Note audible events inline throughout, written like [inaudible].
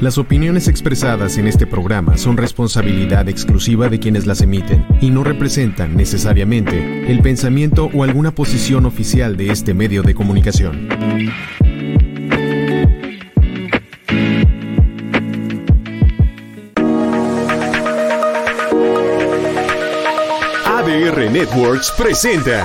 Las opiniones expresadas en este programa son responsabilidad exclusiva de quienes las emiten y no representan necesariamente el pensamiento o alguna posición oficial de este medio de comunicación. ADR Networks presenta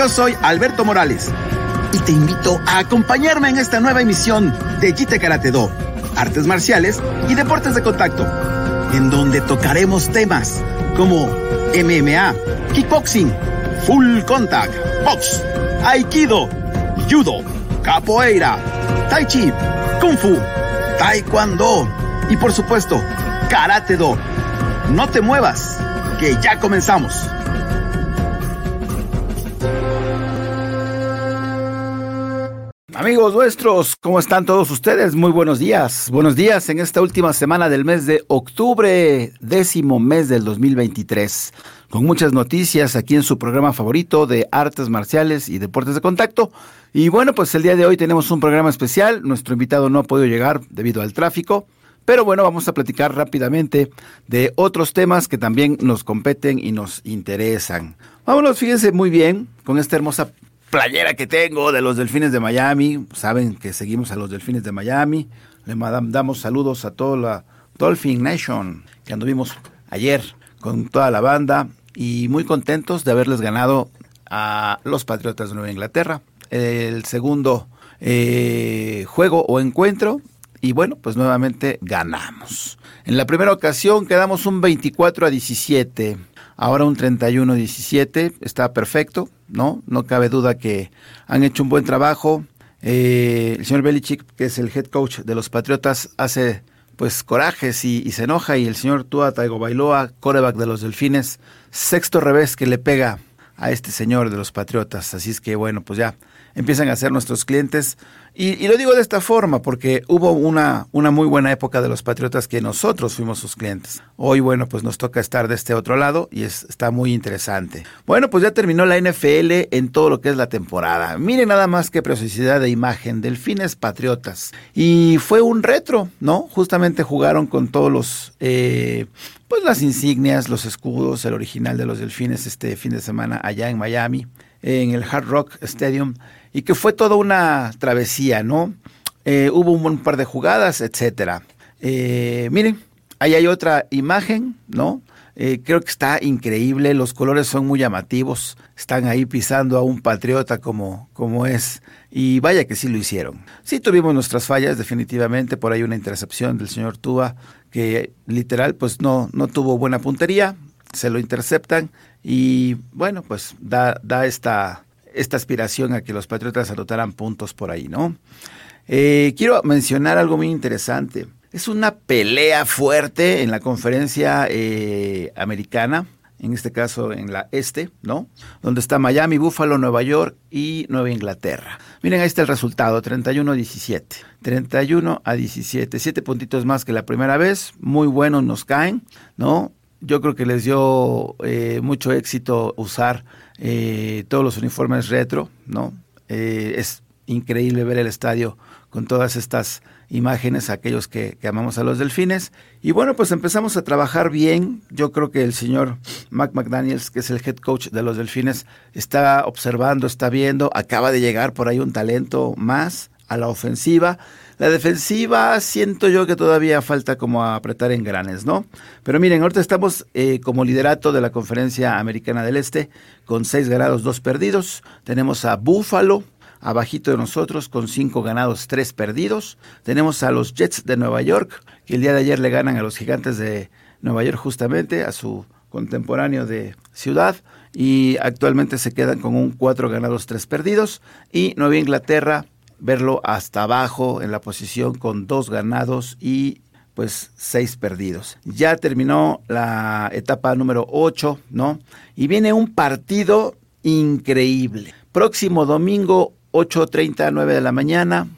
Yo soy Alberto Morales y te invito a acompañarme en esta nueva emisión de Jite Karate Do, artes marciales y deportes de contacto, en donde tocaremos temas como MMA, kickboxing, full contact, box, aikido, judo, capoeira, tai chi, kung fu, taekwondo y por supuesto, karate do. No te muevas, que ya comenzamos. Amigos nuestros, ¿cómo están todos ustedes? Muy buenos días. Buenos días en esta última semana del mes de octubre, décimo mes del 2023, con muchas noticias aquí en su programa favorito de artes marciales y deportes de contacto. Y bueno, pues el día de hoy tenemos un programa especial. Nuestro invitado no ha podido llegar debido al tráfico. Pero bueno, vamos a platicar rápidamente de otros temas que también nos competen y nos interesan. Vámonos, fíjense muy bien con esta hermosa playera que tengo de los Delfines de Miami. Saben que seguimos a los Delfines de Miami. Le damos saludos a toda la Dolphin Nation que anduvimos ayer con toda la banda y muy contentos de haberles ganado a los Patriotas de Nueva Inglaterra. El segundo eh, juego o encuentro y bueno, pues nuevamente ganamos. En la primera ocasión quedamos un 24 a 17. Ahora un 31-17 está perfecto, ¿no? No cabe duda que han hecho un buen trabajo. Eh, el señor Belichick, que es el head coach de los Patriotas, hace pues corajes y, se enoja. Y el señor Tua Taigo Bailoa, coreback de los Delfines, sexto revés que le pega a este señor de los Patriotas. Así es que bueno, pues ya empiezan a ser nuestros clientes. Y, lo digo de esta forma porque hubo una, una muy buena época de los Patriotas que nosotros fuimos sus clientes. Hoy, bueno, pues nos toca estar de este otro lado y es, está muy interesante. Bueno, pues ya terminó la NFL en todo lo que es la temporada. Miren nada más que preciosidad de imagen, Delfines Patriotas. Y fue un retro, ¿no? Justamente jugaron con todos los... Eh, pues las insignias, los escudos, el original de los delfines este fin de semana allá en Miami, en el Hard Rock Stadium y que fue toda una travesía, ¿no? Eh, hubo un buen par de jugadas, etcétera. Eh, miren, ahí hay otra imagen, ¿no? Eh, creo que está increíble, los colores son muy llamativos, están ahí pisando a un patriota como, como es, y vaya que sí lo hicieron. Sí tuvimos nuestras fallas, definitivamente, por ahí una intercepción del señor Tua, que literal pues no, no tuvo buena puntería, se lo interceptan, y bueno, pues da, da esta, esta aspiración a que los Patriotas anotaran puntos por ahí, ¿no? Eh, quiero mencionar algo muy interesante. Es una pelea fuerte en la conferencia eh, americana, en este caso en la este, ¿no? Donde está Miami, Buffalo, Nueva York y Nueva Inglaterra. Miren, ahí está el resultado, 31 a 17. 31 a 17, siete puntitos más que la primera vez, muy buenos nos caen, ¿no? Yo creo que les dio eh, mucho éxito usar eh, todos los uniformes retro, ¿no? Eh, es increíble ver el estadio con todas estas imágenes, aquellos que, amamos a los delfines. Y bueno, pues empezamos a trabajar bien. Yo creo que el señor Mac McDaniels, que es el head coach de los delfines, está observando, está viendo, acaba de llegar por ahí un talento más a la ofensiva. La defensiva siento yo que todavía falta como apretar en granes, ¿no? Pero miren, ahorita estamos eh, como liderato de la Conferencia Americana del Este con seis ganados, dos perdidos. Tenemos a Buffalo abajito de nosotros con cinco ganados, tres perdidos. Tenemos a los Jets de Nueva York, que el día de ayer le ganan a los Gigantes de Nueva York justamente, a su contemporáneo de ciudad y actualmente se quedan con un cuatro ganados, tres perdidos. Y Nueva Inglaterra, verlo hasta abajo en la posición con dos ganados y pues seis perdidos. Ya terminó la etapa número 8, ¿no? Y viene un partido increíble. Próximo domingo, 8.30, 9 de la mañana,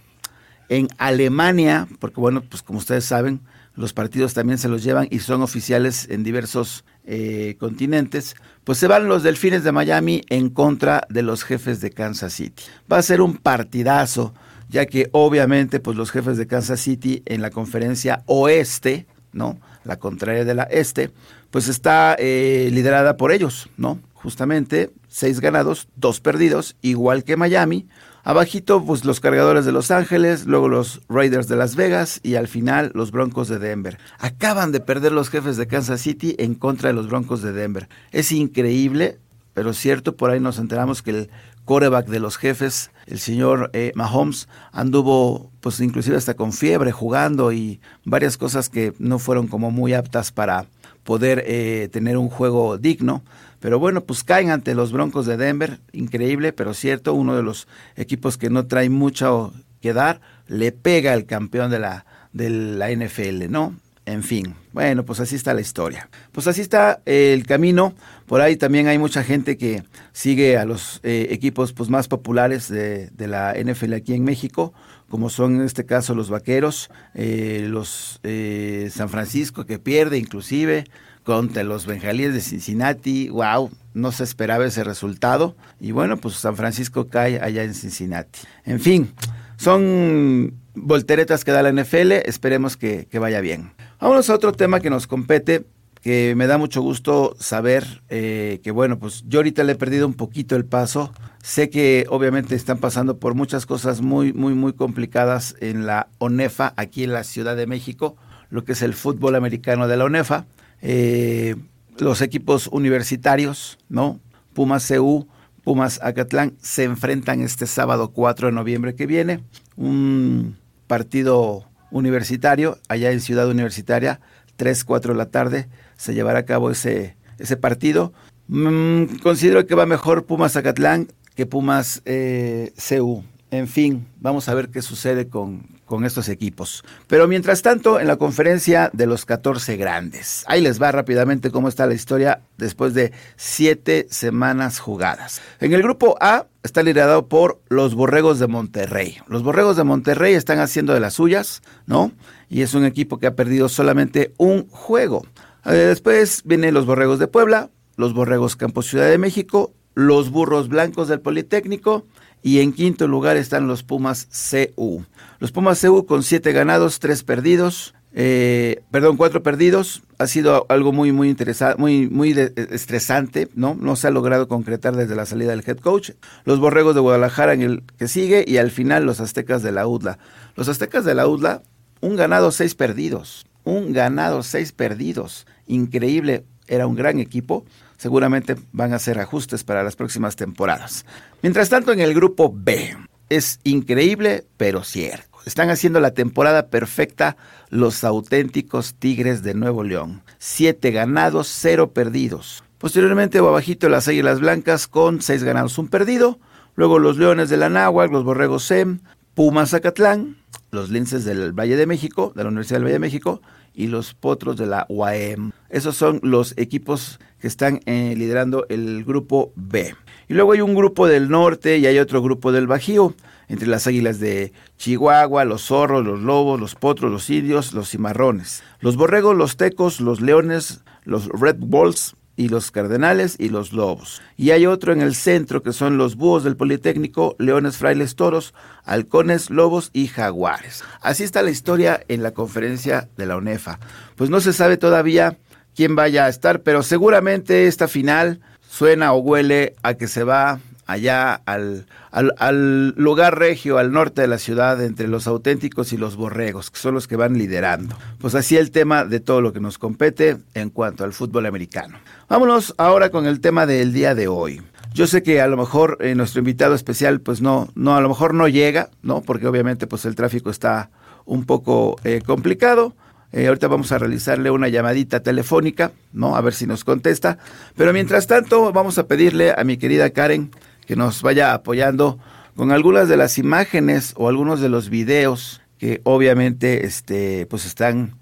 en Alemania, porque bueno, pues como ustedes saben, los partidos también se los llevan y son oficiales en diversos eh, continentes, pues se van los Delfines de Miami en contra de los jefes de Kansas City. Va a ser un partidazo, ya que obviamente pues los jefes de Kansas City en la conferencia oeste, ¿no? La contraria de la este, pues está eh, liderada por ellos, ¿no? Justamente seis ganados, dos perdidos, igual que Miami, Abajito, pues los cargadores de Los Ángeles, luego los Raiders de Las Vegas y al final los Broncos de Denver. Acaban de perder los jefes de Kansas City en contra de los Broncos de Denver. Es increíble, pero cierto, por ahí nos enteramos que el coreback de los jefes, el señor eh, Mahomes, anduvo pues inclusive hasta con fiebre jugando y varias cosas que no fueron como muy aptas para poder eh, tener un juego digno. Pero bueno, pues caen ante los Broncos de Denver, increíble, pero cierto, uno de los equipos que no trae mucho que dar, le pega al campeón de la, de la NFL, ¿no? En fin, bueno, pues así está la historia. Pues así está el camino. Por ahí también hay mucha gente que sigue a los eh, equipos pues, más populares de, de, la NFL aquí en México, como son en este caso los Vaqueros, eh, los eh, San Francisco que pierde inclusive, contra los bengalíes de Cincinnati. ¡Wow! No se esperaba ese resultado. Y bueno, pues San Francisco cae allá en Cincinnati. En fin, son volteretas que da la NFL. Esperemos que, vaya bien. Vámonos a otro tema que nos compete que me da mucho gusto saber eh, que bueno, pues yo ahorita le he perdido un poquito el paso. Sé que obviamente están pasando por muchas cosas muy, muy, muy complicadas en la ONEFA, aquí en la Ciudad de México, lo que es el fútbol americano de la ONEFA. Eh, los equipos universitarios, ¿no? Pumas CU, Pumas Acatlán, se enfrentan este sábado 4 de noviembre que viene. Un partido universitario allá en Ciudad Universitaria, 3, 4 de la tarde, se llevará a cabo ese, ese partido. Mm, considero que va mejor Pumas Acatlán que Pumas eh, CU. En fin, vamos a ver qué sucede con, con estos equipos. Pero mientras tanto, en la conferencia de los 14 grandes, ahí les va rápidamente cómo está la historia después de siete semanas jugadas. En el grupo A está liderado por los Borregos de Monterrey. Los Borregos de Monterrey están haciendo de las suyas, ¿no? Y es un equipo que ha perdido solamente un juego. Eh, después vienen los Borregos de Puebla, los Borregos Campo Ciudad de México, los Burros Blancos del Politécnico, y en quinto lugar están los Pumas CU. Los Pumas CU con siete ganados, tres perdidos, eh, perdón, cuatro perdidos. Ha sido algo muy, muy interesante, muy, muy estresante, ¿no? No se ha logrado concretar desde la salida del head coach. Los Borregos de Guadalajara en el que sigue y al final los Aztecas de la UDLA. Los Aztecas de la UDLA, un ganado, seis perdidos. Un ganado, seis perdidos. Increíble. Era un gran equipo seguramente van a hacer ajustes para las próximas temporadas. Mientras tanto, en el grupo B, es increíble, pero cierto. Están haciendo la temporada perfecta los auténticos Tigres de Nuevo León. Siete ganados, cero perdidos. Posteriormente, abajito las Águilas Blancas con seis ganados, un perdido. Luego los Leones de la los Borregos SEM, Pumas Zacatlán, los Linces del Valle de México, de la Universidad del Valle de México, y los Potros de la UAM. Esos son los equipos que están eh, liderando el grupo B. Y luego hay un grupo del norte y hay otro grupo del Bajío, entre las águilas de Chihuahua, los zorros, los lobos, los potros, los indios, los cimarrones, los borregos, los tecos, los leones, los Red Bulls, y los cardenales y los lobos. Y hay otro en el centro que son los búhos del Politécnico, leones, frailes, toros, halcones, lobos y jaguares. Así está la historia en la conferencia de la UNEFA. Pues no se sabe todavía quién vaya a estar, pero seguramente esta final suena o huele a que se va allá al, al, lugar regio, al norte de la ciudad, entre los auténticos y los borregos, que son los que van liderando. Pues así el tema de todo lo que nos compete en cuanto al fútbol americano. Vámonos ahora con el tema del día de hoy. Yo sé que a lo mejor eh, nuestro invitado especial, pues no, no, a lo mejor no llega, ¿no? Porque obviamente pues el tráfico está un poco eh, complicado. Eh, ahorita vamos a realizarle una llamadita telefónica, ¿no? A ver si nos contesta. Pero mientras tanto, vamos a pedirle a mi querida Karen que nos vaya apoyando con algunas de las imágenes o algunos de los videos que obviamente este, pues están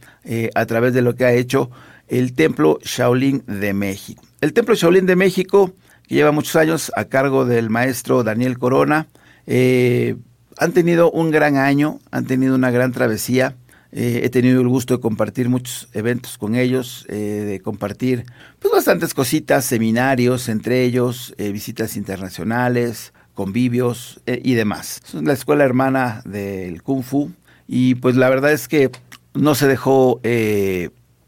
a través de lo que ha hecho el Templo Shaolin de México. El Templo Shaolin de México lleva muchos años a cargo del maestro Daniel Corona. Eh, han tenido un gran año, han tenido una gran travesía. Eh, he tenido el gusto de compartir muchos eventos con ellos, eh, de compartir pues, bastantes cositas, seminarios, entre ellos visitas internacionales, convivios y demás. Es la escuela hermana del Kung Fu y pues la verdad es que no se dejó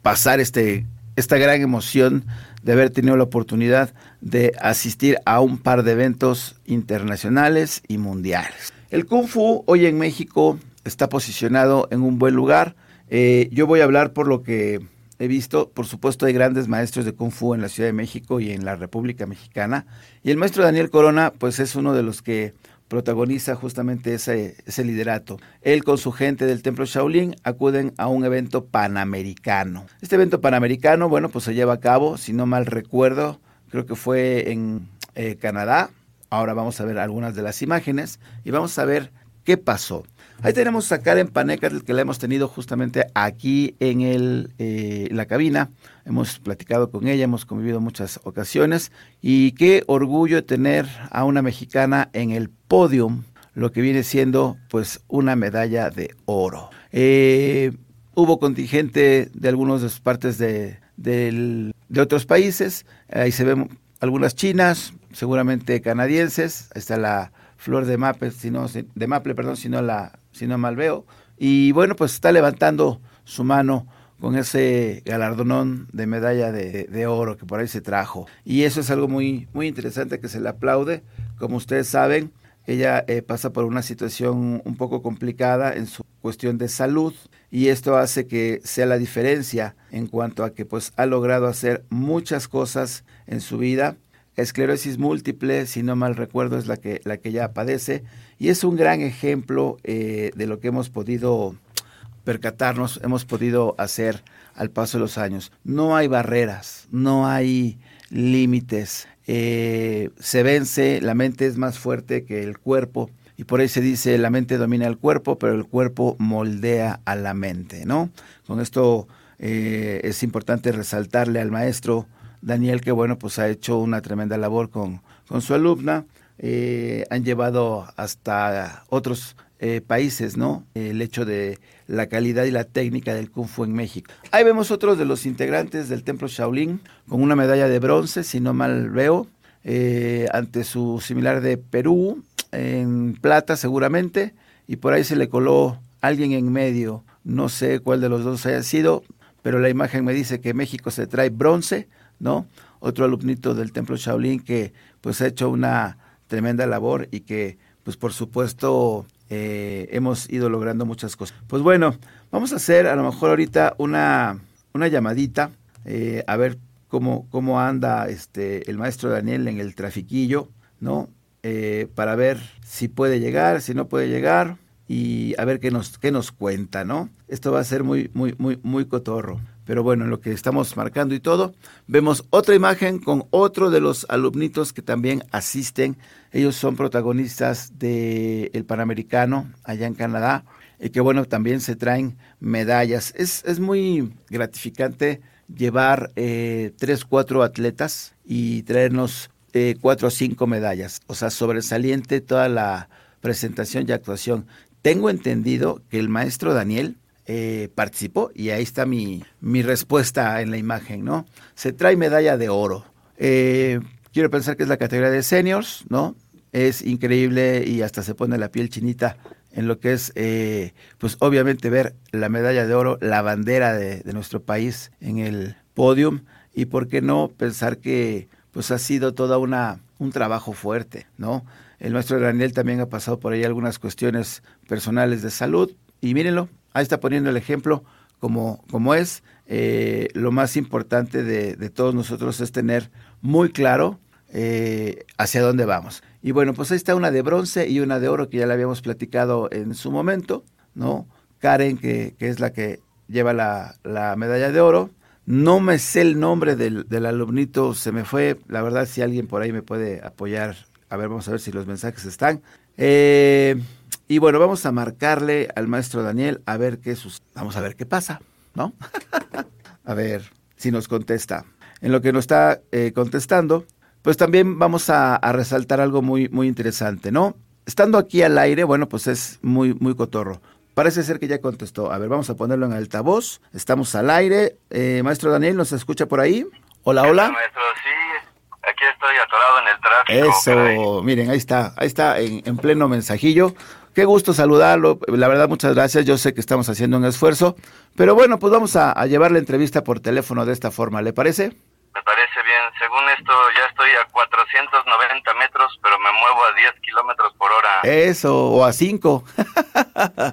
pasar este, esta gran emoción de haber tenido la oportunidad de asistir a un par de eventos internacionales y mundiales. El Kung Fu hoy en México está posicionado en un buen lugar. Eh, yo voy a hablar por lo que he visto. Por supuesto, hay grandes maestros de Kung Fu en la Ciudad de México y en la República Mexicana. Y el maestro Daniel Corona, pues es uno de los que protagoniza justamente ese, ese liderato. Él con su gente del Templo Shaolin acuden a un evento panamericano. Este evento panamericano, bueno, pues se lleva a cabo, si no mal recuerdo, creo que fue en eh, Canadá. Ahora vamos a ver algunas de las imágenes y vamos a ver qué pasó. Ahí tenemos a Karen Paneca, que la hemos tenido justamente aquí en el, eh, la cabina. Hemos platicado con ella, hemos convivido muchas ocasiones. Y qué orgullo tener a una mexicana en el podium, lo que viene siendo pues una medalla de oro. Eh, hubo contingente de algunas partes de, de otros países. Ahí se ven algunas chinas, seguramente canadienses. Ahí está la flor de maple, si de maple, perdón, si no la si no mal veo. Y bueno, pues está levantando su mano con ese galardonón de medalla de, oro que por ahí se trajo. Y eso es algo muy, muy interesante que se le aplaude. Como ustedes saben, ella eh, pasa por una situación un poco complicada en su cuestión de salud y esto hace que sea la diferencia en cuanto a que pues ha logrado hacer muchas cosas en su vida. Esclerosis múltiple, si no mal recuerdo, es la que, la que ella padece y es un gran ejemplo eh, de lo que hemos podido percatarnos, hemos podido hacer al paso de los años. No hay barreras, no hay límites. Eh, se vence, la mente es más fuerte que el cuerpo. Y por ahí se dice, la mente domina el cuerpo, pero el cuerpo moldea a la mente, ¿no? Con esto eh, es importante resaltarle al maestro Daniel que, bueno, pues ha hecho una tremenda labor con, con su alumna eh, han llevado hasta otros eh, países, ¿no? El hecho de la calidad y la técnica del Kung Fu en México. Ahí vemos otros de los integrantes del Templo Shaolin con una medalla de bronce, si no mal veo, eh, ante su similar de Perú, en plata seguramente, y por ahí se le coló alguien en medio, no sé cuál de los dos haya sido, pero la imagen me dice que México se trae bronce, ¿no? Otro alumnito del Templo Shaolin que pues ha hecho una tremenda labor y que, pues por supuesto, eh, hemos ido logrando muchas cosas. Pues bueno, vamos a hacer a lo mejor ahorita una, una llamadita, eh, a ver cómo, cómo anda este, el maestro Daniel en el trafiquillo, ¿no? Eh, para ver si puede llegar, si no puede llegar y a ver qué nos, qué nos cuenta, ¿no? Esto va a ser muy, muy, muy, muy cotorro. Pero bueno, en lo que estamos marcando y todo, vemos otra imagen con otro de los alumnitos que también asisten. Ellos son protagonistas del el Panamericano allá en Canadá y que bueno, también se traen medallas. Es, es muy gratificante llevar eh, tres, cuatro atletas y traernos eh, cuatro o cinco medallas. O sea, sobresaliente toda la presentación y actuación. Tengo entendido que el maestro Daniel eh, participó y ahí está mi, mi, respuesta en la imagen, ¿no? Se trae medalla de oro. Eh, quiero pensar que es la categoría de seniors, ¿no? Es increíble y hasta se pone la piel chinita en lo que es, eh, pues obviamente ver la medalla de oro, la bandera de, nuestro país en el podium y por qué no pensar que pues ha sido toda una un trabajo fuerte, ¿no? El maestro Daniel también ha pasado por ahí algunas cuestiones personales de salud y mírenlo, ahí está poniendo el ejemplo como, como es. Eh, lo más importante de, de, todos nosotros es tener muy claro eh, hacia dónde vamos. Y bueno, pues ahí está una de bronce y una de oro que ya la habíamos platicado en su momento, ¿no? Karen, que, que es la que lleva la, la, medalla de oro. No me sé el nombre del, del, alumnito, se me fue. La verdad, si alguien por ahí me puede apoyar, a ver, vamos a ver si los mensajes están. Eh, y bueno, vamos a marcarle al maestro Daniel a ver qué sus... Vamos a ver qué pasa, ¿no? [laughs] a ver si nos contesta. En lo que nos está eh, contestando, pues también vamos a, a, resaltar algo muy, muy interesante, ¿no? Estando aquí al aire, bueno, pues es muy, muy cotorro. Parece ser que ya contestó. A ver, vamos a ponerlo en altavoz. Estamos al aire. Eh, maestro Daniel, ¿nos escucha por ahí? Hola, hola. Maestro, sí. Aquí estoy atorado en el tráfico. Eso, miren, ahí está, ahí está, en, en pleno mensajillo. Qué gusto saludarlo. La verdad, muchas gracias. Yo sé que estamos haciendo un esfuerzo. Pero bueno, pues vamos a, a llevar la entrevista por teléfono de esta forma. ¿Le parece? Me parece bien. Según esto, ya estoy a 490 metros, pero me muevo a 10 kilómetros por hora. Eso, o a 5. [laughs] o a 5.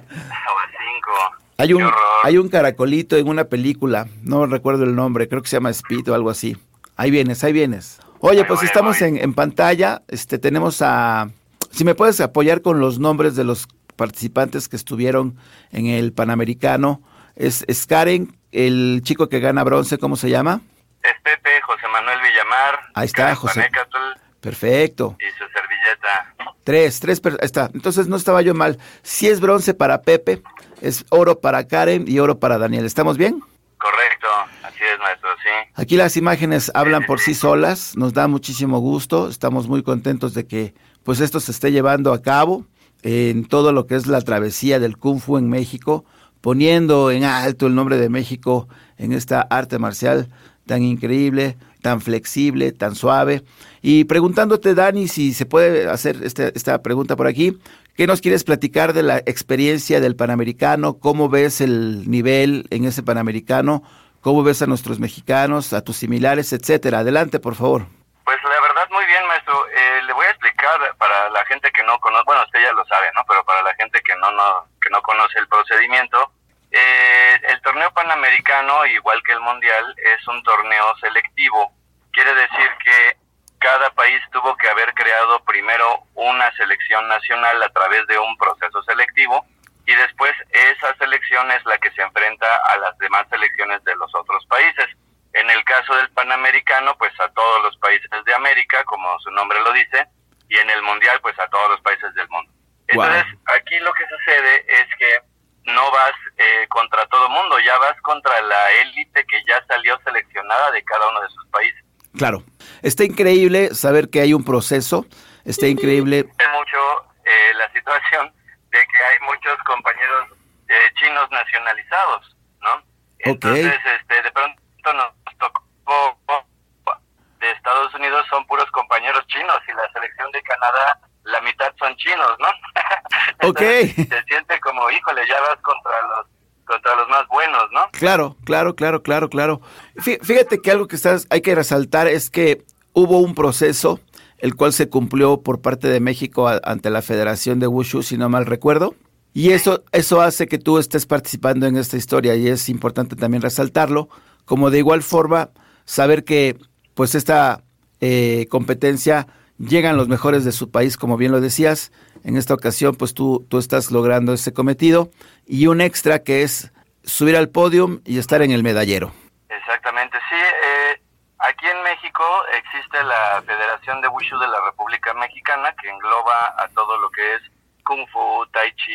Hay un, hay un caracolito en una película, no recuerdo el nombre, creo que se llama Speed o algo así. Ahí vienes, ahí vienes. Oye, ahí pues voy, estamos en, en, pantalla, este, tenemos a... Si me puedes apoyar con los nombres de los participantes que estuvieron en el Panamericano. Es, es Karen, el chico que gana bronce, ¿cómo se llama? Es Pepe José Manuel Villamar. Ahí está, Karen José. Panecatl, Perfecto. y su servilleta. Tres, tres, ahí está. Entonces no estaba yo mal. Si es bronce para Pepe, es oro para Karen y oro para Daniel. ¿Estamos bien? Correcto, así es, maestro, sí. Aquí las imágenes hablan por sí solas, nos da muchísimo gusto, estamos muy contentos de que pues esto se esté llevando a cabo en todo lo que es la travesía del Kung Fu en México, poniendo en alto el nombre de México en esta arte marcial tan increíble, tan flexible, tan suave. Y preguntándote, Dani, si se puede hacer este, esta pregunta por aquí, ¿qué nos quieres platicar de la experiencia del Panamericano? ¿Cómo ves el nivel en ese Panamericano? ¿Cómo ves a nuestros mexicanos, a tus similares, etcétera? Adelante, por favor. Pues la verdad, muy bien, maestro. Eh, le voy a explicar para la que no conoce, bueno, usted ya lo sabe, ¿no? Pero para la gente que no, no, que no conoce el procedimiento, eh, el torneo panamericano, igual que el mundial, es un torneo selectivo. Quiere decir que cada país tuvo que haber creado primero una selección nacional a través de un proceso selectivo y después esa selección es la que se enfrenta a las demás selecciones de los otros países. En el caso del Panamericano, pues a todos los países de América, como su nombre lo dice, y en el Mundial, pues a todos los países del mundo. Entonces, wow. aquí lo que sucede es que no vas eh, contra todo mundo, ya vas contra la élite que ya salió seleccionada de cada uno de sus países. Claro, está increíble saber que hay un proceso, está increíble. [laughs] mucho eh, la situación de que hay muchos compañeros eh, chinos nacionalizados, ¿no? Entonces, okay. este, de pronto nos de Estados Unidos son puros compañeros chinos y la selección de Canadá la mitad son chinos, ¿no? [laughs] Entonces, ok. Se siente como, híjole, ya vas contra los contra los más buenos, ¿no? Claro, claro, claro, claro, claro. Fíjate que algo que estás, hay que resaltar es que hubo un proceso el cual se cumplió por parte de México a, ante la Federación de Wushu, si no mal recuerdo. Y eso, eso hace que tú estés participando en esta historia y es importante también resaltarlo, como de igual forma saber que pues esta eh, competencia llegan los mejores de su país, como bien lo decías. En esta ocasión, pues tú, tú estás logrando ese cometido. Y un extra que es subir al podium y estar en el medallero. Exactamente, sí. Eh, aquí en México existe la Federación de Wushu de la República Mexicana, que engloba a todo lo que es Kung Fu, Tai Chi,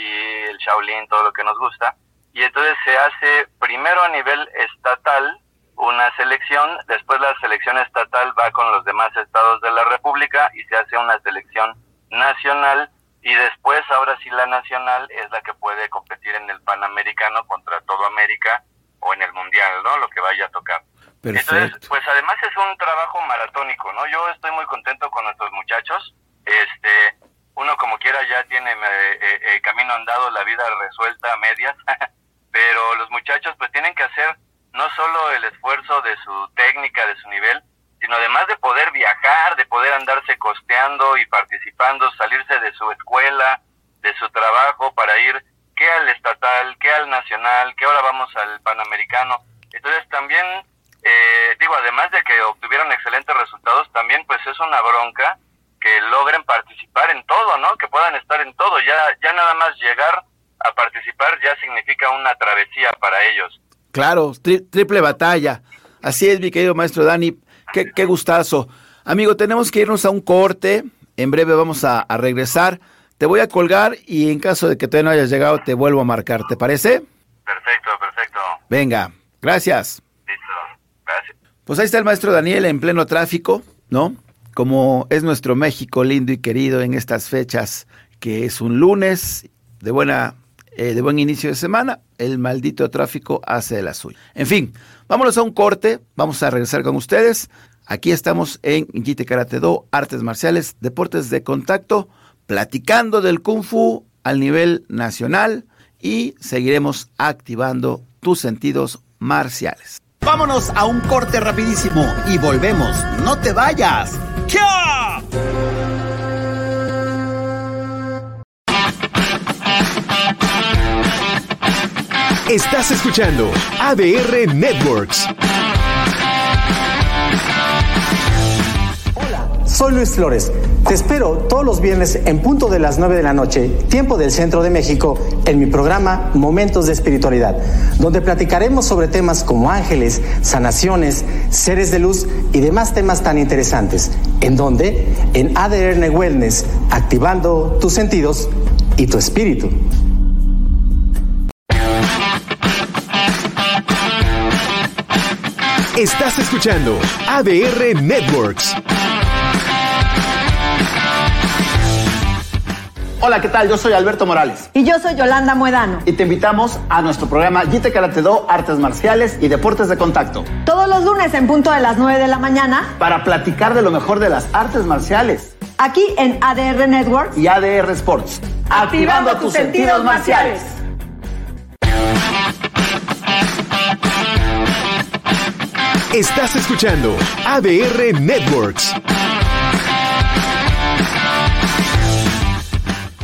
el Shaolin, todo lo que nos gusta. Y entonces se hace primero a nivel estatal una selección, después la selección estatal va con los demás estados de la República y se hace una selección nacional y después ahora sí la nacional es la que puede competir en el Panamericano contra todo América o en el Mundial, ¿no? Lo que vaya a tocar. Perfecto. Entonces, pues además es un trabajo maratónico, ¿no? Yo estoy muy contento con nuestros muchachos. Este, uno como quiera ya tiene eh, eh, camino andado, la vida resuelta a medias, [laughs] pero los muchachos pues tienen que hacer no solo el esfuerzo de su técnica, de su nivel, sino además de poder viajar costeando y participando, salirse de su escuela, de su trabajo para ir que al estatal, que al nacional, que ahora vamos al panamericano. Entonces también, eh, digo, además de que obtuvieron excelentes resultados, también pues es una bronca que logren participar en todo, ¿no? Que puedan estar en todo. Ya, ya nada más llegar a participar ya significa una travesía para ellos. Claro, triple batalla. Así es, mi querido maestro Dani. Qué, qué gustazo. Amigo, tenemos que irnos a un corte. En breve vamos a, regresar. Te voy a colgar y en caso de que todavía no hayas llegado, te vuelvo a marcar. ¿Te parece? Perfecto, perfecto. Venga, gracias. Listo, gracias. Pues ahí está el maestro Daniel en pleno tráfico, ¿no? Como es nuestro México lindo y querido en estas fechas, que es un lunes de buena eh, de buen inicio de semana, el maldito tráfico hace de la suya. En fin, vámonos a un corte, vamos a regresar con ustedes. Aquí estamos en Jite Karate Do, Artes Marciales, Deportes de Contacto, platicando del Kung Fu al nivel nacional y seguiremos activando tus sentidos marciales. Vámonos a un corte rapidísimo y volvemos. No te vayas. ¡Kia! Estás escuchando ADR Networks. Soy Luis Flores. Te espero todos los viernes en punto de las 9 de la noche, tiempo del centro de México, en mi programa Momentos de Espiritualidad, donde platicaremos sobre temas como ángeles, sanaciones, seres de luz y demás temas tan interesantes. ¿En donde En ADN Wellness, activando tus sentidos y tu espíritu. Estás escuchando ADR Networks. Hola, ¿qué tal? Yo soy Alberto Morales. Y yo soy Yolanda Muedano. Y te invitamos a nuestro programa Jite Karate Do, Artes Marciales y Deportes de Contacto. Todos los lunes en punto de las 9 de la mañana. Para platicar de lo mejor de las artes marciales. Aquí en ADR Networks. Y ADR Sports. Activando, tus sentidos marciales. Estás escuchando ADR Networks.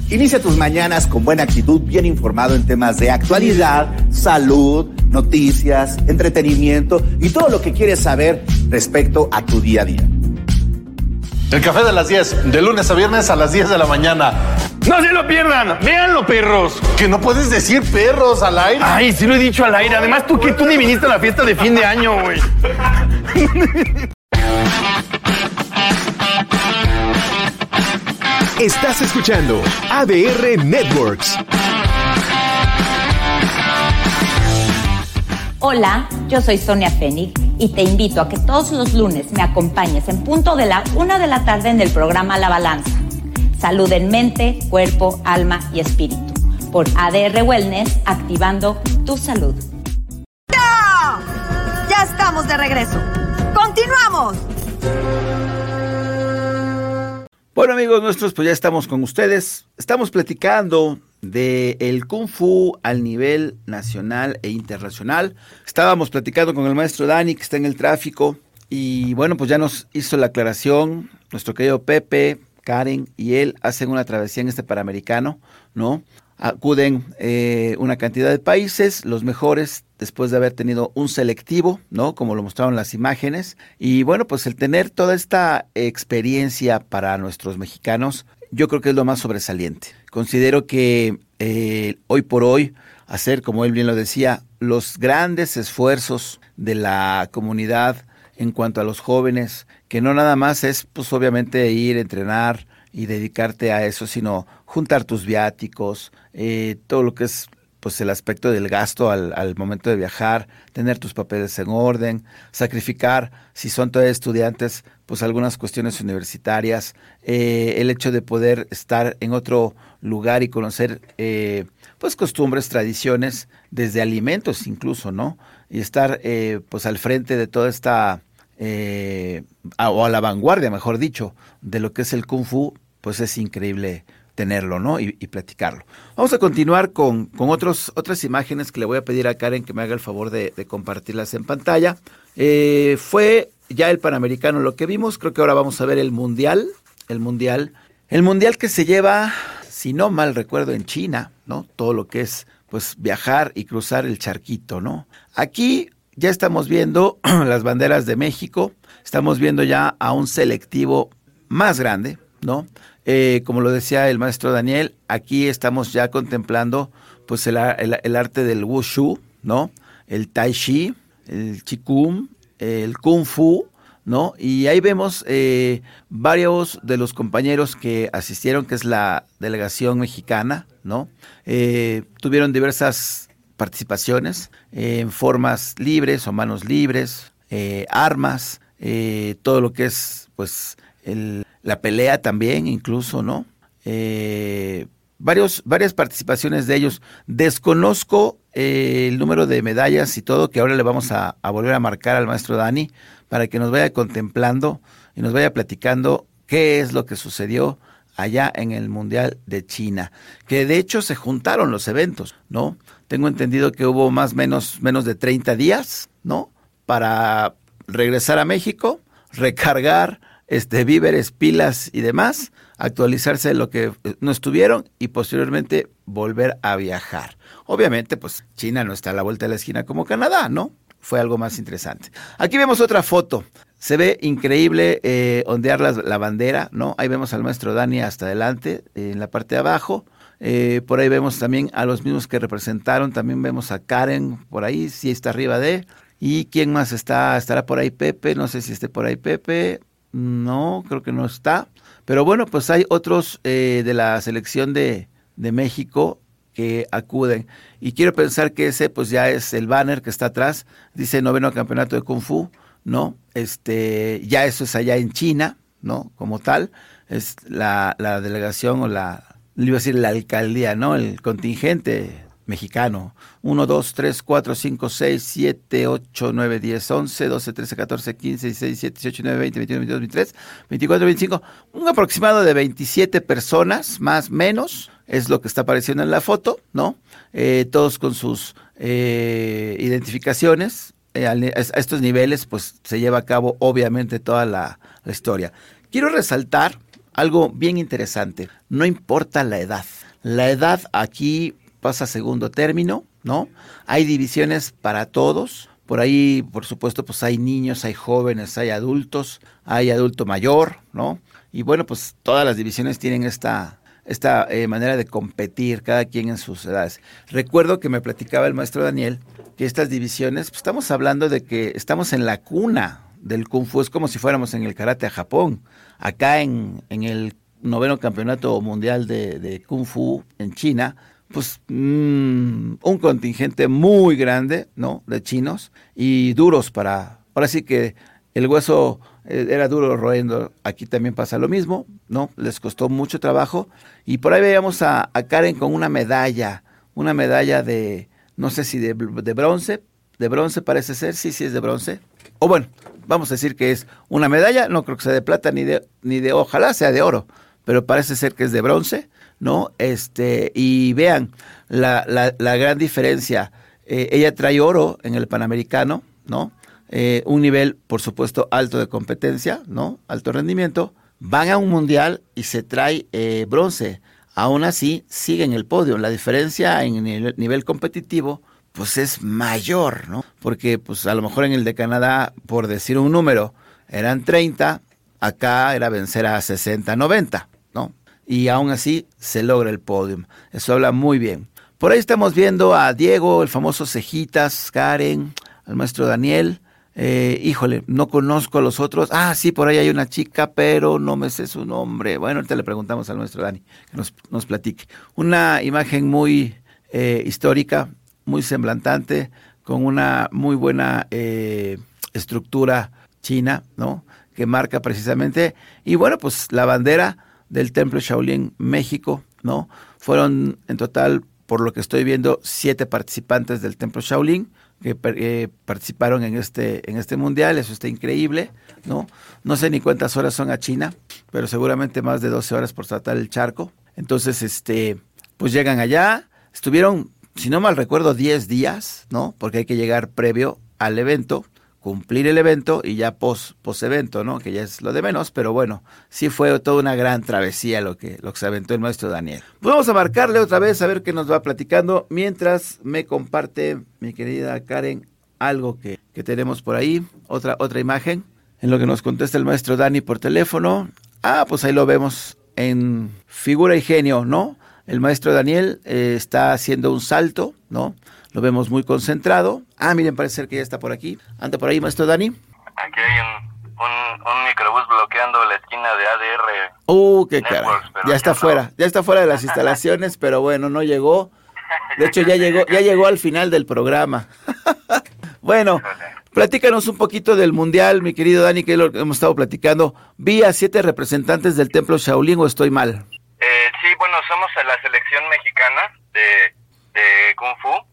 Inicia tus mañanas con buena actitud, bien informado en temas de actualidad, salud, noticias, entretenimiento y todo lo que quieres saber respecto a tu día a día. El café de las 10, de lunes a viernes a las 10 de la mañana. No se lo pierdan, véanlo, perros. Que no puedes decir perros al aire. Ay, sí lo he dicho al aire. Además, tú que tú ni viniste a la fiesta de fin de año, güey. Estás escuchando ADR Networks. Hola, yo soy Sonia Fénix y te invito a que todos los lunes me acompañes en punto de la una de la tarde en el programa La Balanza. Salud en mente, cuerpo, alma y espíritu. Por ADR Wellness, activando tu salud. ¡Ya! Ya estamos de regreso. ¡Continuamos! Bueno amigos nuestros, pues ya estamos con ustedes. Estamos platicando de el Kung Fu al nivel nacional e internacional. Estábamos platicando con el maestro Dani que está en el tráfico y bueno, pues ya nos hizo la aclaración. Nuestro querido Pepe, Karen y él hacen una travesía en este Panamericano, ¿no? acuden eh, una cantidad de países, los mejores después de haber tenido un selectivo, ¿no? Como lo mostraron las imágenes. Y bueno, pues el tener toda esta experiencia para nuestros mexicanos, yo creo que es lo más sobresaliente. Considero que eh, hoy por hoy, hacer, como él bien lo decía, los grandes esfuerzos de la comunidad en cuanto a los jóvenes, que no nada más es, pues obviamente, ir, entrenar, y dedicarte a eso, sino juntar tus viáticos, eh, todo lo que es pues el aspecto del gasto al, al, momento de viajar, tener tus papeles en orden, sacrificar, si son todavía estudiantes, pues algunas cuestiones universitarias, eh, el hecho de poder estar en otro lugar y conocer eh, pues costumbres, tradiciones, desde alimentos incluso, ¿no? Y estar pues al frente de toda esta eh, o a la vanguardia, mejor dicho, de lo que es el kung fu, pues es increíble tenerlo, ¿no? Y, platicarlo. Vamos a continuar con, con otros, otras imágenes que le voy a pedir a Karen que me haga el favor de, compartirlas en pantalla. Eh, fue ya el Panamericano lo que vimos, creo que ahora vamos a ver el Mundial. el mundial. El mundial que se lleva, si no mal recuerdo, en China, ¿no? Todo lo que es, pues, viajar y cruzar el charquito, ¿no? Aquí ya estamos viendo [clears throat] las banderas de México, estamos viendo ya a un selectivo más grande, ¿no? Eh, como lo decía el maestro Daniel, aquí estamos ya contemplando pues el, arte del wushu, ¿no? El tai chi, el qigong, el kung fu, ¿no? Y ahí vemos eh, varios de los compañeros que asistieron, que es la delegación mexicana, ¿no? Eh, tuvieron diversas participaciones en formas libres o manos libres, armas, todo lo que es, pues, la pelea también, incluso, ¿no? Eh, varios, varias participaciones de ellos. Desconozco eh, el número de medallas y todo, que ahora le vamos a, volver a marcar al maestro Dani para que nos vaya contemplando y nos vaya platicando qué es lo que sucedió allá en el Mundial de China, que de hecho se juntaron los eventos, ¿no? Tengo entendido que hubo más menos menos de 30 días, ¿no? Para regresar a México, recargar, este, víveres, pilas y demás, actualizarse lo que eh, no estuvieron y posteriormente volver a viajar. Obviamente, pues China no está a la vuelta de la esquina como Canadá, ¿no? Fue algo más interesante. Aquí vemos otra foto. Se ve increíble eh, ondear la, bandera, ¿no? Ahí vemos al maestro Dani hasta adelante, en la parte de abajo. Eh, por ahí vemos también a los mismos que representaron. También vemos a Karen por ahí, sí está arriba de. ¿Y quién más está? Estará por ahí Pepe, no sé si esté por ahí Pepe. No, creo que no está. Pero bueno, pues hay otros eh, de la selección de, de, México que acuden. Y quiero pensar que ese pues ya es el banner que está atrás. Dice noveno campeonato de Kung Fu, ¿no? Este, ya eso es allá en China, ¿no? Como tal. Es la, la delegación o la, iba a decir la alcaldía, ¿no? El contingente mexicano. 1, 2, 3, 4, 5, 6, 7, 8, 9, 10, 11, 12, 13, 14, 15, 16, 17, 18, 19, 20, 21, 22, 23, 24, 25. Un aproximado de 27 personas, más menos, es lo que está apareciendo en la foto, ¿no? Eh, todos con sus eh, identificaciones. Eh, a, estos niveles, pues se lleva a cabo obviamente toda la, la historia. Quiero resaltar algo bien interesante. No importa la edad. La edad aquí pasa segundo término, ¿no? Hay divisiones para todos. Por ahí, por supuesto, pues hay niños, hay jóvenes, hay adultos, hay adulto mayor, ¿no? Y bueno, pues todas las divisiones tienen esta, esta eh, manera de competir, cada quien en sus edades. Recuerdo que me platicaba el maestro Daniel que estas divisiones, pues estamos hablando de que estamos en la cuna del Kung Fu, es como si fuéramos en el karate a Japón. Acá en, en el noveno campeonato mundial de Kung Fu en China, pues mm, un contingente muy grande, ¿no? De chinos y duros para, ahora sí que el hueso eh, era duro roendo, aquí también pasa lo mismo, ¿no? Les costó mucho trabajo y por ahí veíamos a, Karen con una medalla, una medalla de, no sé si de, de bronce, de bronce parece ser, sí, sí es de bronce, o bueno, vamos a decir que es una medalla, no creo que sea de plata ni de, ni de ojalá sea de oro, pero parece ser que es de bronce ¿no? Este, y vean la, la, gran diferencia. Eh, ella trae oro en el Panamericano, ¿no? Eh, un nivel, por supuesto, alto de competencia, ¿no? Alto rendimiento. Van a un mundial y se trae eh, bronce. Aún así, sigue en el podio. La diferencia en el nivel competitivo, pues es mayor, ¿no? Porque, pues a lo mejor en el de Canadá, por decir un número, eran 30, acá era vencer a 60, 90 y aún así se logra el podium. Eso habla muy bien. Por ahí estamos viendo a Diego, el famoso Cejitas, Karen, al maestro Daniel. Eh, híjole, no conozco a los otros. Ah, sí, por ahí hay una chica, pero no me sé su nombre. Bueno, ahorita le preguntamos al maestro Dani que nos, nos platique. Una imagen muy eh, histórica, muy semblantante, con una muy buena eh, estructura china, ¿no? Que marca precisamente. Y bueno, pues la bandera del Templo Shaolin México, ¿no? Fueron en total, por lo que estoy viendo, siete participantes del Templo Shaolin que eh, participaron en este, en este mundial, eso está increíble, ¿no? No sé ni cuántas horas son a China, pero seguramente más de 12 horas por tratar el charco. Entonces, este, pues llegan allá, estuvieron, si no mal recuerdo, 10 días, ¿no? Porque hay que llegar previo al evento cumplir el evento y ya pos, pos evento, ¿no? Que ya es lo de menos, pero bueno, sí fue toda una gran travesía lo que, lo que se aventó el maestro Daniel. Pues vamos a marcarle otra vez a ver qué nos va platicando mientras me comparte mi querida Karen algo que, que tenemos por ahí, otra, otra imagen, en lo que nos contesta el maestro Dani por teléfono. Ah, pues ahí lo vemos en figura y genio, ¿no? El maestro Daniel eh, está haciendo un salto, ¿no? Lo vemos muy concentrado. Ah, miren, parece ser que ya está por aquí. Anda por ahí, maestro Dani. Aquí hay un, un, un microbús bloqueando la esquina de ADR. Uh, qué cara. Ya está fuera, ya está fuera de las instalaciones, pero bueno, no llegó. De hecho, ya llegó, ya llegó al final del programa. [laughs] bueno, platícanos un poquito del mundial, mi querido Dani, que lo hemos estado platicando. Vi a siete representantes del templo Shaolin o estoy mal. Eh, sí, bueno, somos la selección mexicana de, de Kung Fu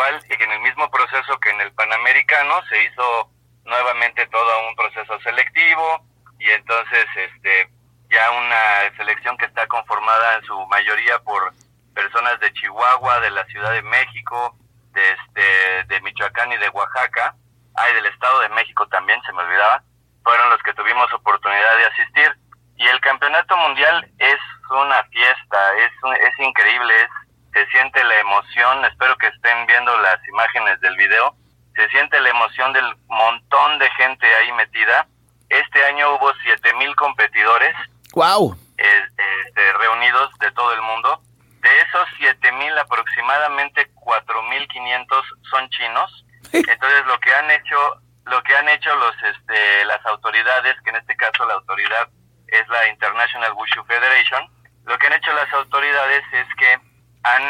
igual que en el mismo proceso que en el Panamericano se hizo nuevamente todo un proceso selectivo y entonces este ya una selección que está conformada en su mayoría por personas de Chihuahua, de la Ciudad de México, de este de Michoacán y de Oaxaca, hay del Estado de México también, se me olvidaba, fueron los que tuvimos oportunidad de asistir. Y el campeonato mundial es una fiesta, es es increíble, es se siente la emoción, espero que estén viendo las imágenes del video, se siente la emoción del montón de gente ahí metida. Este año hubo 7000 competidores. Wow. Este, reunidos de todo el mundo. De esos 7000 aproximadamente 4500 son chinos. Entonces lo que han hecho lo que han hecho los este, las autoridades, que en este caso la autoridad es la International Wushu Federation, lo que han hecho las autoridades es que han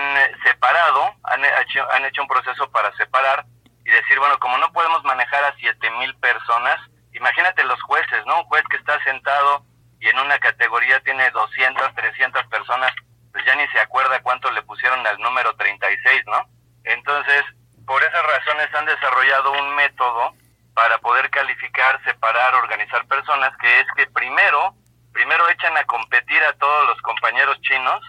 separado, han hecho, han hecho un proceso para separar y decir, bueno, como no podemos manejar a siete mil personas, imagínate los jueces, ¿no? Un juez que está sentado y en una categoría tiene 200, 300 personas, pues ya ni se acuerda cuánto le pusieron al número 36, ¿no? Entonces, por esas razones han desarrollado un método para poder calificar, separar, organizar personas, que es que primero, primero echan a competir a todos los compañeros chinos,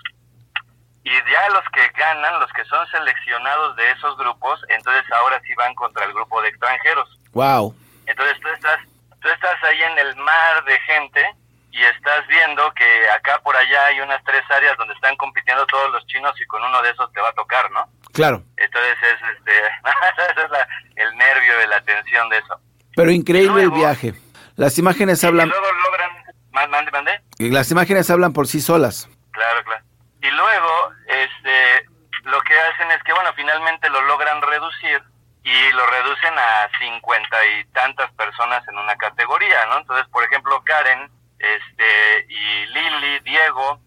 y ya los que ganan, los que son seleccionados de esos grupos, entonces ahora sí van contra el grupo de extranjeros. Wow. Entonces tú estás, tú estás ahí en el mar de gente y estás viendo que acá por allá hay unas tres áreas donde están compitiendo todos los chinos y con uno de esos te va a tocar, ¿no? Claro. Entonces es este, [laughs] ese es el nervio de la tensión de eso. Pero increíble el viaje. Las imágenes hablan. Y luego logran, mande, mande. Las imágenes hablan por sí solas. Claro, claro y luego este lo que hacen es que bueno finalmente lo logran reducir y lo reducen a cincuenta y tantas personas en una categoría no entonces por ejemplo Karen este y Lili Diego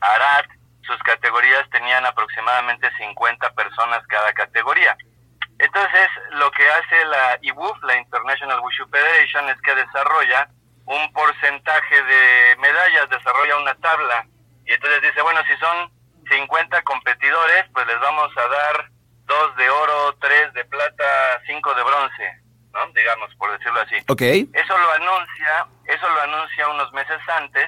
Arad sus categorías tenían aproximadamente 50 personas cada categoría. Entonces lo que hace la IWUF la International Wushu Federation es que desarrolla un porcentaje de medallas desarrolla una tabla y entonces dice, bueno, si son 50 competidores, pues les vamos a dar dos de oro, tres de plata, cinco de bronce, ¿no? Digamos, por decirlo así. Ok. Eso lo anuncia, eso lo anuncia unos meses antes,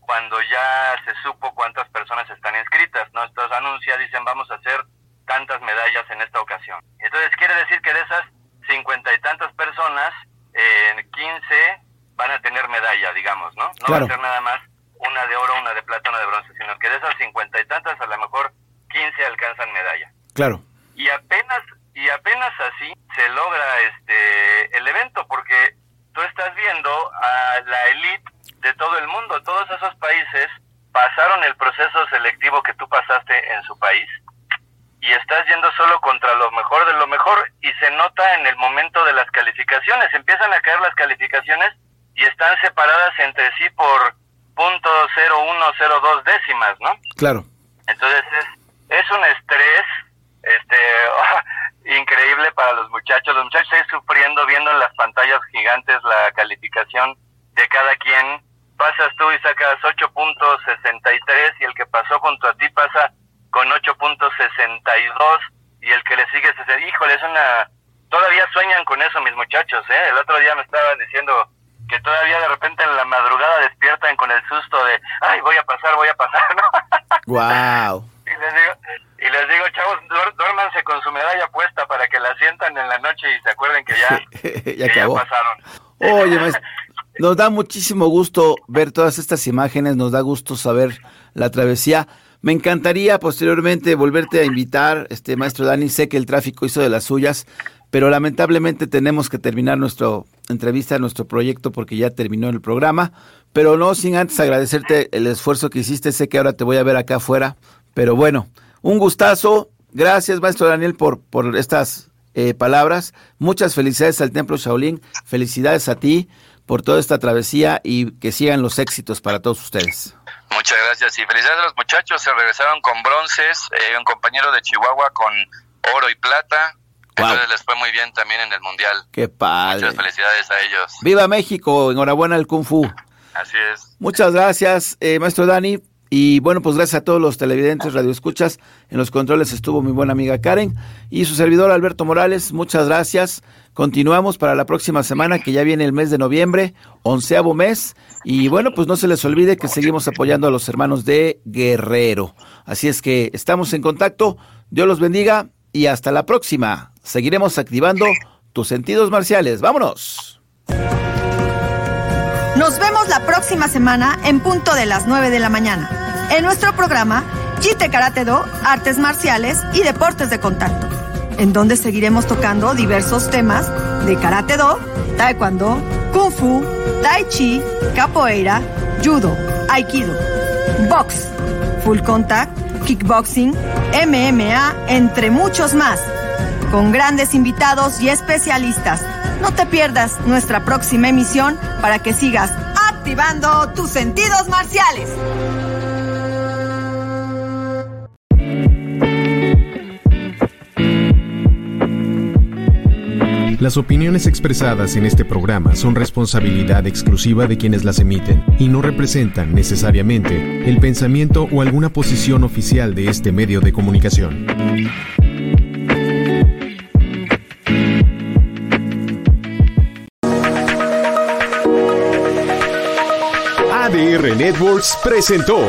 cuando ya se supo cuántas personas están inscritas, ¿no? Estos anuncia, dicen, vamos a hacer tantas medallas en esta ocasión. Entonces quiere decir que de esas cincuenta y tantas personas, en 15 van a tener medalla, digamos, ¿no? No va a ser nada más una de oro, una de plata, una de bronce, sino que de esas cincuenta y tantas a lo mejor 15 alcanzan medalla. Claro. Y apenas y apenas así se logra este el evento porque tú estás viendo a la élite de todo el mundo, todos esos países pasaron el proceso selectivo que tú pasaste en su país y estás yendo solo contra lo mejor de lo mejor y se nota en el momento de las calificaciones, empiezan a caer las calificaciones y están separadas entre sí por punto cero uno cero dos décimas, ¿no? Claro. Entonces es, es un estrés este [laughs] increíble para los muchachos. Los muchachos están sufriendo viendo en las pantallas gigantes la calificación de cada quien. Pasas tú y sacas 8.63 y el que pasó junto a ti pasa con 8.62 y el que le sigue es, híjole, es una... Todavía sueñan con eso mis muchachos, ¿eh? El otro día me estaban diciendo, que todavía de repente en la madrugada despiertan con el susto de, ay, voy a pasar, voy a pasar, ¿no? [laughs] Wow. y, les digo, y les digo, chavos, duérmanse con su medalla puesta para que la sientan en la noche y se acuerden que ya, [laughs] ya, ya pasaron. Oye, maestro, [laughs] nos da muchísimo gusto ver todas estas imágenes, nos da gusto saber la travesía. Me encantaría posteriormente volverte a invitar, este maestro Dani. Sé que el tráfico hizo de las suyas, pero lamentablemente tenemos que terminar nuestra entrevista, nuestro proyecto, porque ya terminó el programa. Pero no sin antes agradecerte el esfuerzo que hiciste. Sé que ahora te voy a ver acá afuera, pero bueno, un gustazo. Gracias, maestro Daniel, por, por estas eh, palabras. Muchas felicidades al Templo Shaolin. Felicidades a ti por toda esta travesía y que sigan los éxitos para todos ustedes. Muchas gracias y felicidades a los muchachos. Se regresaron con bronces, eh, un compañero de Chihuahua con oro y plata. Entonces les fue muy bien también en el Mundial. Qué padre. Muchas felicidades a ellos. Viva México, enhorabuena al Kung Fu. Así es. Muchas gracias, eh, maestro Dani. Y bueno, pues gracias a todos los televidentes, radioescuchas. En los controles estuvo mi buena amiga Karen y su servidor Alberto Morales. Muchas gracias. Continuamos para la próxima semana, que ya viene el mes de noviembre, onceavo mes. Y bueno, pues no se les olvide que seguimos apoyando a los hermanos de Guerrero. Así es que estamos en contacto. Dios los bendiga y hasta la próxima. Seguiremos activando tus sentidos marciales. ¡Vámonos! Nos vemos la próxima semana en punto de las 9 de la mañana. En nuestro programa Jite Karate Do, Artes Marciales y Deportes de Contacto en donde seguiremos tocando diversos temas de Karate Do, Taekwondo, Kung Fu, Tai Chi, Capoeira, Judo, Aikido, Box, Full Contact, Kickboxing, MMA, entre muchos más, con grandes invitados y especialistas. No te pierdas nuestra próxima emisión para que sigas activando tus sentidos marciales. Las opiniones expresadas en este programa son responsabilidad exclusiva de quienes las emiten y no representan necesariamente el pensamiento o alguna posición oficial de este medio de comunicación. Networks presentó